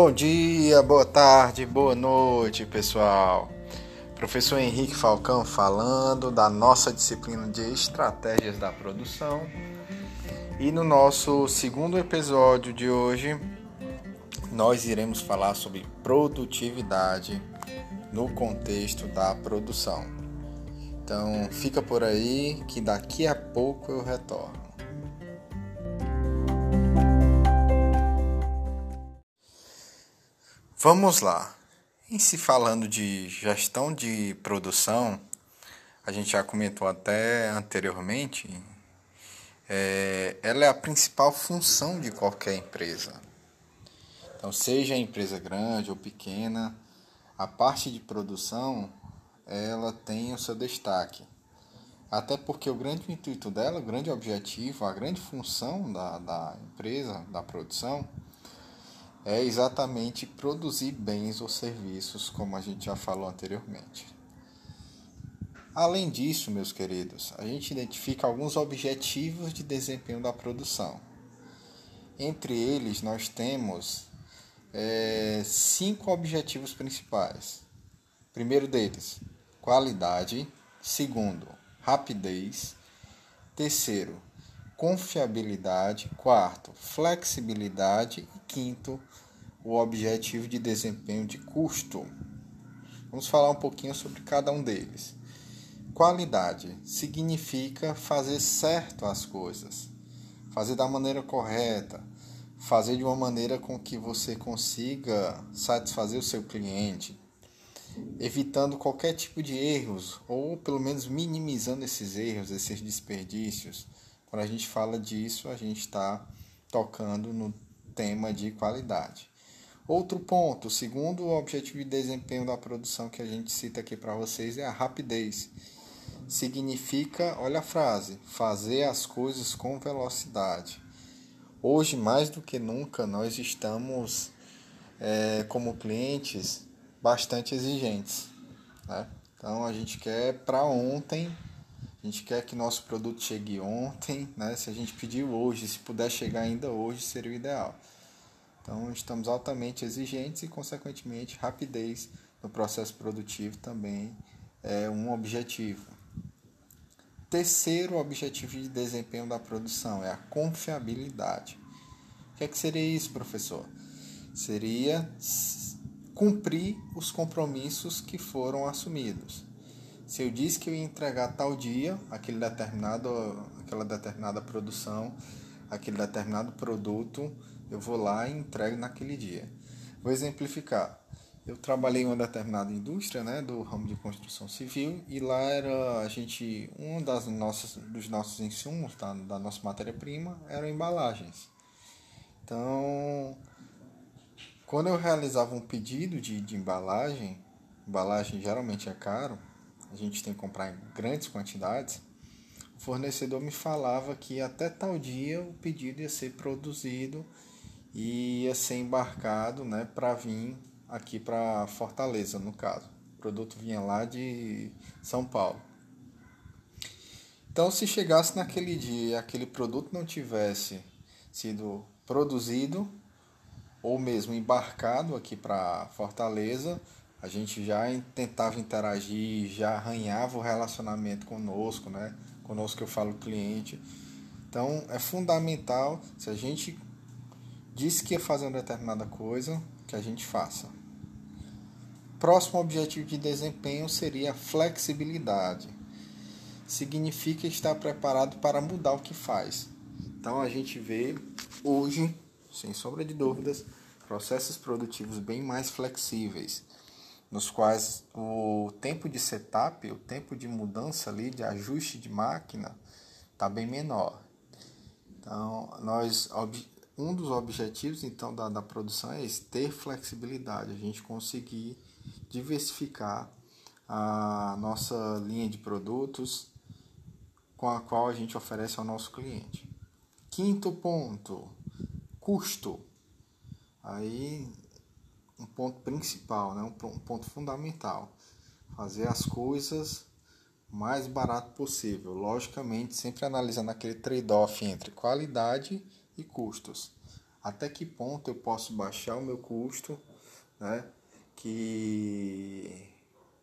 Bom dia, boa tarde, boa noite, pessoal. Professor Henrique Falcão falando da nossa disciplina de estratégias da produção. E no nosso segundo episódio de hoje, nós iremos falar sobre produtividade no contexto da produção. Então, fica por aí que daqui a pouco eu retorno. Vamos lá. Em se falando de gestão de produção, a gente já comentou até anteriormente, é, ela é a principal função de qualquer empresa. Então, seja empresa grande ou pequena, a parte de produção ela tem o seu destaque. Até porque o grande intuito dela, o grande objetivo, a grande função da, da empresa, da produção, é exatamente produzir bens ou serviços, como a gente já falou anteriormente. Além disso, meus queridos, a gente identifica alguns objetivos de desempenho da produção. Entre eles, nós temos é, cinco objetivos principais. Primeiro deles, qualidade. Segundo, rapidez. Terceiro, confiabilidade. Quarto, flexibilidade. E quinto, o objetivo de desempenho de custo. Vamos falar um pouquinho sobre cada um deles. Qualidade significa fazer certo as coisas, fazer da maneira correta, fazer de uma maneira com que você consiga satisfazer o seu cliente, evitando qualquer tipo de erros ou pelo menos minimizando esses erros, esses desperdícios. Quando a gente fala disso, a gente está tocando no tema de qualidade. Outro ponto, segundo o objetivo de desempenho da produção que a gente cita aqui para vocês, é a rapidez. Significa, olha a frase, fazer as coisas com velocidade. Hoje, mais do que nunca, nós estamos, é, como clientes, bastante exigentes. Né? Então, a gente quer para ontem, a gente quer que nosso produto chegue ontem. Né? Se a gente pediu hoje, se puder chegar ainda hoje, seria o ideal. Então, estamos altamente exigentes e, consequentemente, rapidez no processo produtivo também é um objetivo. Terceiro objetivo de desempenho da produção é a confiabilidade. O que, é que seria isso, professor? Seria cumprir os compromissos que foram assumidos. Se eu disse que eu ia entregar tal dia aquele determinado, aquela determinada produção, aquele determinado produto, eu vou lá e entrego naquele dia. Vou exemplificar. Eu trabalhei em uma determinada indústria, né, do ramo de construção civil, e lá era a gente um das nossas dos nossos insumos, tá, da nossa matéria-prima, eram embalagens. Então, quando eu realizava um pedido de, de embalagem, embalagem geralmente é caro, a gente tem que comprar em grandes quantidades. O fornecedor me falava que até tal dia o pedido ia ser produzido e ia ser embarcado né, para vir aqui para Fortaleza, no caso. O produto vinha lá de São Paulo. Então, se chegasse naquele dia aquele produto não tivesse sido produzido ou mesmo embarcado aqui para Fortaleza, a gente já tentava interagir, já arranhava o relacionamento conosco, né? Conosco eu falo cliente. Então, é fundamental se a gente disse que ia fazer uma determinada coisa, que a gente faça. Próximo objetivo de desempenho seria flexibilidade. Significa estar preparado para mudar o que faz. Então a gente vê hoje, sem sombra de dúvidas, processos produtivos bem mais flexíveis, nos quais o tempo de setup, o tempo de mudança ali, de ajuste de máquina, está bem menor. Então, nós um dos objetivos então da, da produção é esse, ter flexibilidade, a gente conseguir diversificar a nossa linha de produtos com a qual a gente oferece ao nosso cliente. Quinto ponto, custo. Aí um ponto principal, né? um ponto fundamental. Fazer as coisas mais barato possível. Logicamente, sempre analisando aquele trade-off entre qualidade e custos. até que ponto eu posso baixar o meu custo, né? Que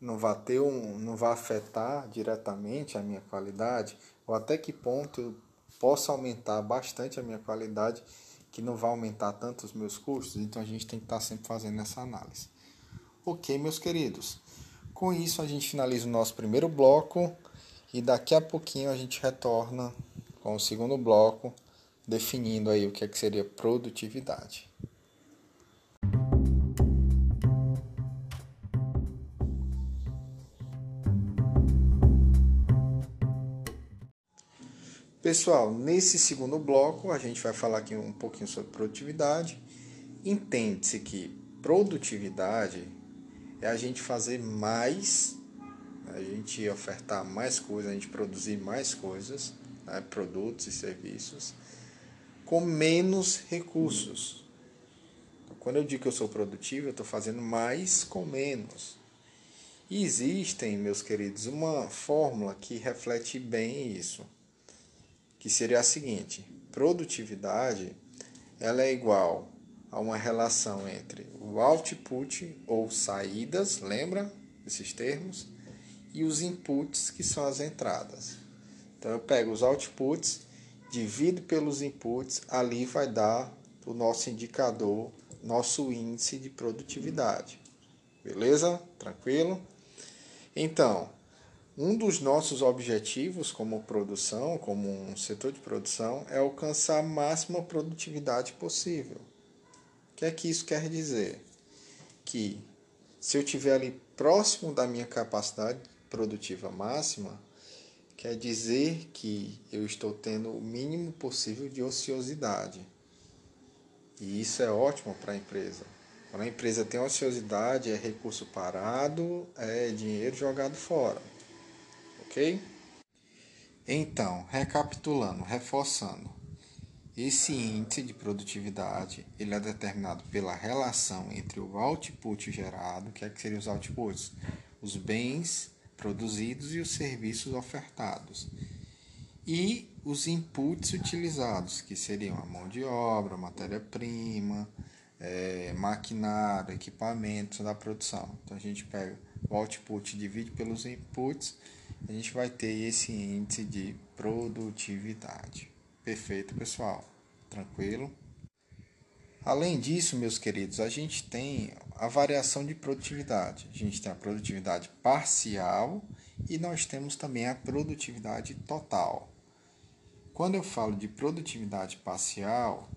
não vai ter um, não vai afetar diretamente a minha qualidade, ou até que ponto eu posso aumentar bastante a minha qualidade que não vai aumentar tanto os meus custos, então a gente tem que estar sempre fazendo essa análise. Ok, meus queridos. Com isso a gente finaliza o nosso primeiro bloco e daqui a pouquinho a gente retorna com o segundo bloco, definindo aí o que, é que seria produtividade. Pessoal, nesse segundo bloco a gente vai falar aqui um pouquinho sobre produtividade. Entende-se que produtividade é a gente fazer mais, a gente ofertar mais coisas, a gente produzir mais coisas, né, produtos e serviços, com menos recursos. Então, quando eu digo que eu sou produtivo, eu estou fazendo mais com menos. E existem, meus queridos, uma fórmula que reflete bem isso que seria a seguinte: produtividade ela é igual a uma relação entre o output ou saídas, lembra desses termos, e os inputs que são as entradas. Então eu pego os outputs, divido pelos inputs, ali vai dar o nosso indicador, nosso índice de produtividade. Beleza? Tranquilo? Então, um dos nossos objetivos como produção, como um setor de produção, é alcançar a máxima produtividade possível. O que é que isso quer dizer? Que se eu estiver ali próximo da minha capacidade produtiva máxima, quer dizer que eu estou tendo o mínimo possível de ociosidade. E isso é ótimo para a empresa. Quando a empresa tem ociosidade, é recurso parado, é dinheiro jogado fora ok? Então, recapitulando, reforçando, esse índice de produtividade ele é determinado pela relação entre o output gerado, que é que seriam os outputs, os bens produzidos e os serviços ofertados, e os inputs utilizados, que seriam a mão de obra, matéria-prima, é, maquinário, equipamentos da produção. Então a gente pega o output divide pelos inputs a gente vai ter esse índice de produtividade. Perfeito, pessoal? Tranquilo? Além disso, meus queridos, a gente tem a variação de produtividade. A gente tem a produtividade parcial e nós temos também a produtividade total. Quando eu falo de produtividade parcial,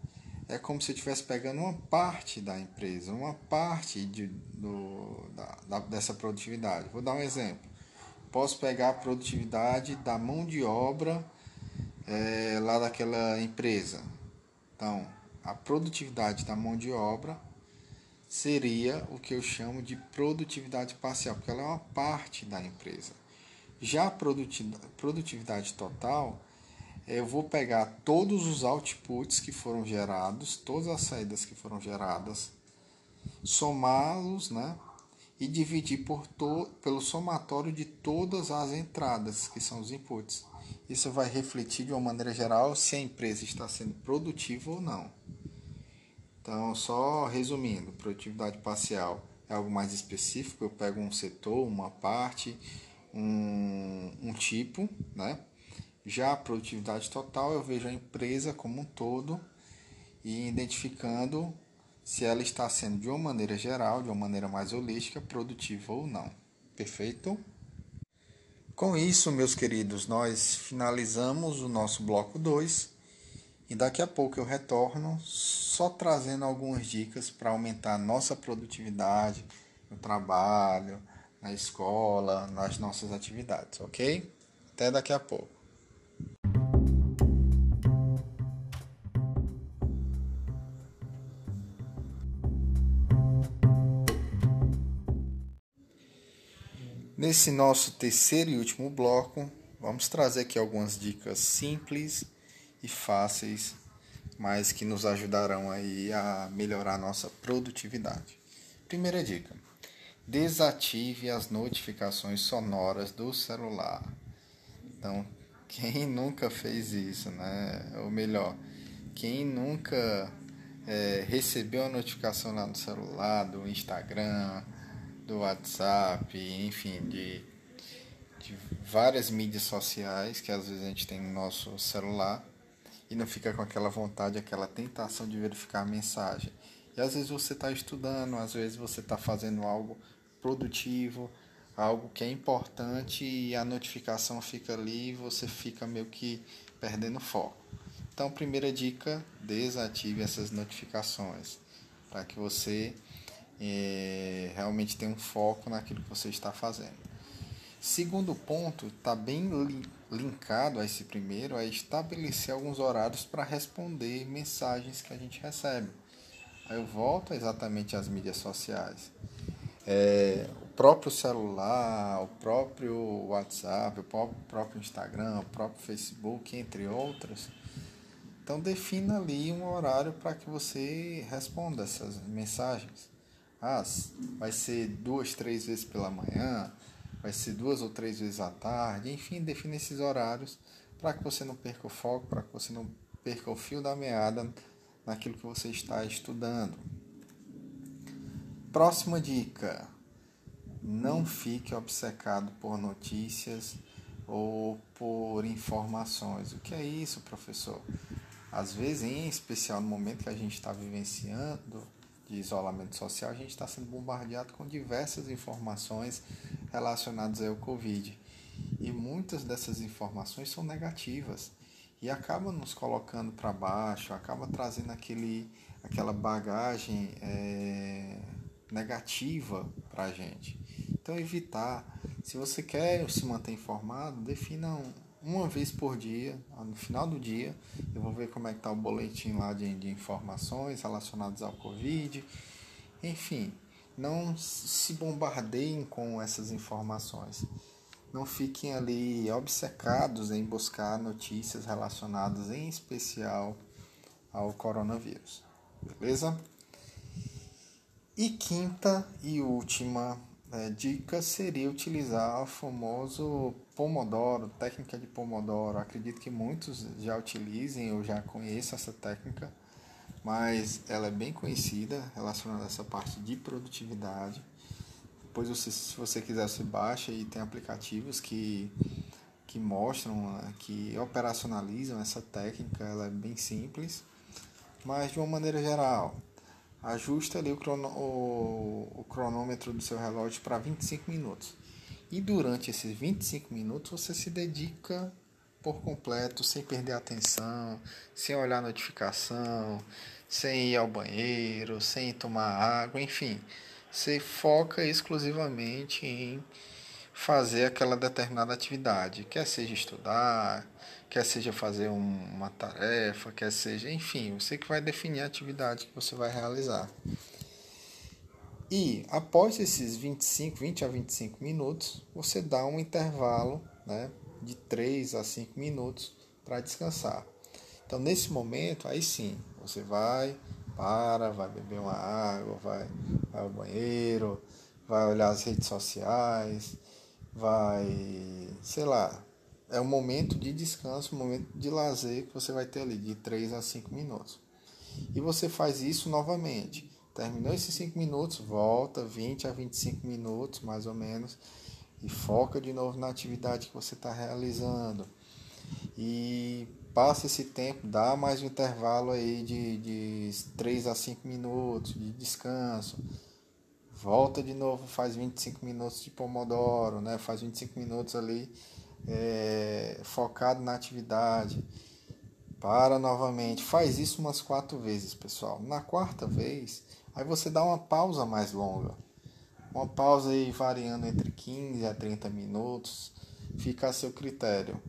é como se eu estivesse pegando uma parte da empresa, uma parte de, do, da, da, dessa produtividade. Vou dar um exemplo posso pegar a produtividade da mão de obra é, lá daquela empresa. Então, a produtividade da mão de obra seria o que eu chamo de produtividade parcial, porque ela é uma parte da empresa. Já a produtividade total, eu vou pegar todos os outputs que foram gerados, todas as saídas que foram geradas, somá-los, né, e dividir por to, pelo somatório de todas as entradas, que são os inputs. Isso vai refletir de uma maneira geral se a empresa está sendo produtiva ou não. Então, só resumindo, produtividade parcial é algo mais específico, eu pego um setor, uma parte, um, um tipo, né? Já a produtividade total, eu vejo a empresa como um todo e identificando se ela está sendo de uma maneira geral, de uma maneira mais holística, produtiva ou não. Perfeito? Com isso, meus queridos, nós finalizamos o nosso bloco 2 e daqui a pouco eu retorno só trazendo algumas dicas para aumentar a nossa produtividade no trabalho, na escola, nas nossas atividades, ok? Até daqui a pouco. Nesse nosso terceiro e último bloco, vamos trazer aqui algumas dicas simples e fáceis, mas que nos ajudarão aí a melhorar a nossa produtividade. Primeira dica: desative as notificações sonoras do celular. Então, quem nunca fez isso, né? Ou melhor, quem nunca é, recebeu a notificação lá no celular, do Instagram, do WhatsApp, enfim, de, de várias mídias sociais que às vezes a gente tem no nosso celular e não fica com aquela vontade, aquela tentação de verificar a mensagem. E às vezes você está estudando, às vezes você está fazendo algo produtivo, algo que é importante e a notificação fica ali e você fica meio que perdendo foco. Então, primeira dica: desative essas notificações para que você realmente tenha um foco naquilo que você está fazendo. Segundo ponto, está bem linkado a esse primeiro, é estabelecer alguns horários para responder mensagens que a gente recebe. Aí eu volto exatamente às mídias sociais. É, o próprio celular, o próprio WhatsApp, o próprio Instagram, o próprio Facebook, entre outros então defina ali um horário para que você responda essas mensagens. Ah, vai ser duas, três vezes pela manhã, vai ser duas ou três vezes à tarde, enfim, defina esses horários para que você não perca o foco, para que você não perca o fio da meada naquilo que você está estudando. Próxima dica: não fique obcecado por notícias ou por informações. O que é isso, professor? Às vezes, em especial no momento que a gente está vivenciando de isolamento social, a gente está sendo bombardeado com diversas informações relacionadas ao Covid. E muitas dessas informações são negativas e acabam nos colocando para baixo, acaba trazendo aquele, aquela bagagem é, negativa para a gente. Então, evitar. Se você quer se manter informado, defina um, uma vez por dia, no final do dia, eu vou ver como é que está o boletim lá de, de informações relacionadas ao Covid. Enfim, não se bombardeiem com essas informações. Não fiquem ali obcecados em buscar notícias relacionadas em especial ao coronavírus. Beleza? E quinta e última é, dica seria utilizar o famoso Pomodoro, técnica de Pomodoro. Acredito que muitos já utilizem ou já conheçam essa técnica, mas ela é bem conhecida relacionada a essa parte de produtividade. Depois, você, se você quiser, você baixa e tem aplicativos que, que mostram, que operacionalizam essa técnica. Ela é bem simples, mas de uma maneira geral, ajuste ali o, crono, o, o cronômetro do seu relógio para 25 minutos. E durante esses 25 minutos você se dedica por completo, sem perder a atenção, sem olhar a notificação, sem ir ao banheiro, sem tomar água, enfim. Você foca exclusivamente em fazer aquela determinada atividade, quer seja estudar, quer seja fazer um, uma tarefa, quer seja, enfim, você que vai definir a atividade que você vai realizar. E após esses 25, 20 a 25 minutos, você dá um intervalo né, de 3 a 5 minutos para descansar. Então, nesse momento, aí sim, você vai, para, vai beber uma água, vai, vai ao banheiro, vai olhar as redes sociais, vai, sei lá, é um momento de descanso, um momento de lazer que você vai ter ali de 3 a 5 minutos. E você faz isso novamente. Terminou esses 5 minutos, volta 20 a 25 minutos mais ou menos e foca de novo na atividade que você está realizando. E passa esse tempo, dá mais um intervalo aí de, de 3 a 5 minutos de descanso. Volta de novo, faz 25 minutos de Pomodoro, né? faz 25 minutos ali é, focado na atividade. Para novamente, faz isso umas quatro vezes, pessoal. Na quarta vez, aí você dá uma pausa mais longa. Uma pausa aí variando entre 15 a 30 minutos, fica a seu critério.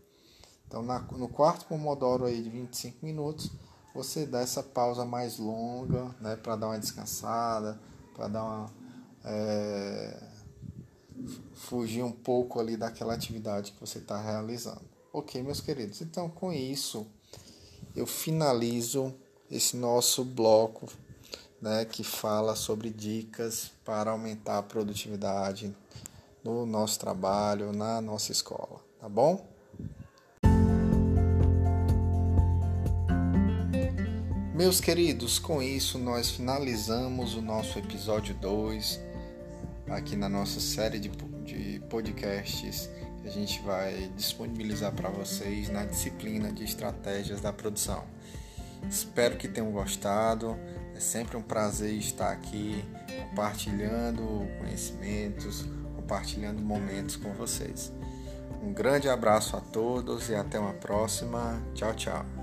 Então, na, no quarto Pomodoro aí de 25 minutos, você dá essa pausa mais longa, né, para dar uma descansada, para dar uma é, fugir um pouco ali daquela atividade que você está realizando. Ok, meus queridos, então com isso eu finalizo esse nosso bloco né, que fala sobre dicas para aumentar a produtividade no nosso trabalho, na nossa escola, tá bom? Meus queridos, com isso nós finalizamos o nosso episódio 2 aqui na nossa série de, de podcasts que a gente vai disponibilizar para vocês na disciplina de estratégias da produção. Espero que tenham gostado. É sempre um prazer estar aqui compartilhando conhecimentos, compartilhando momentos com vocês. Um grande abraço a todos e até uma próxima. Tchau, tchau.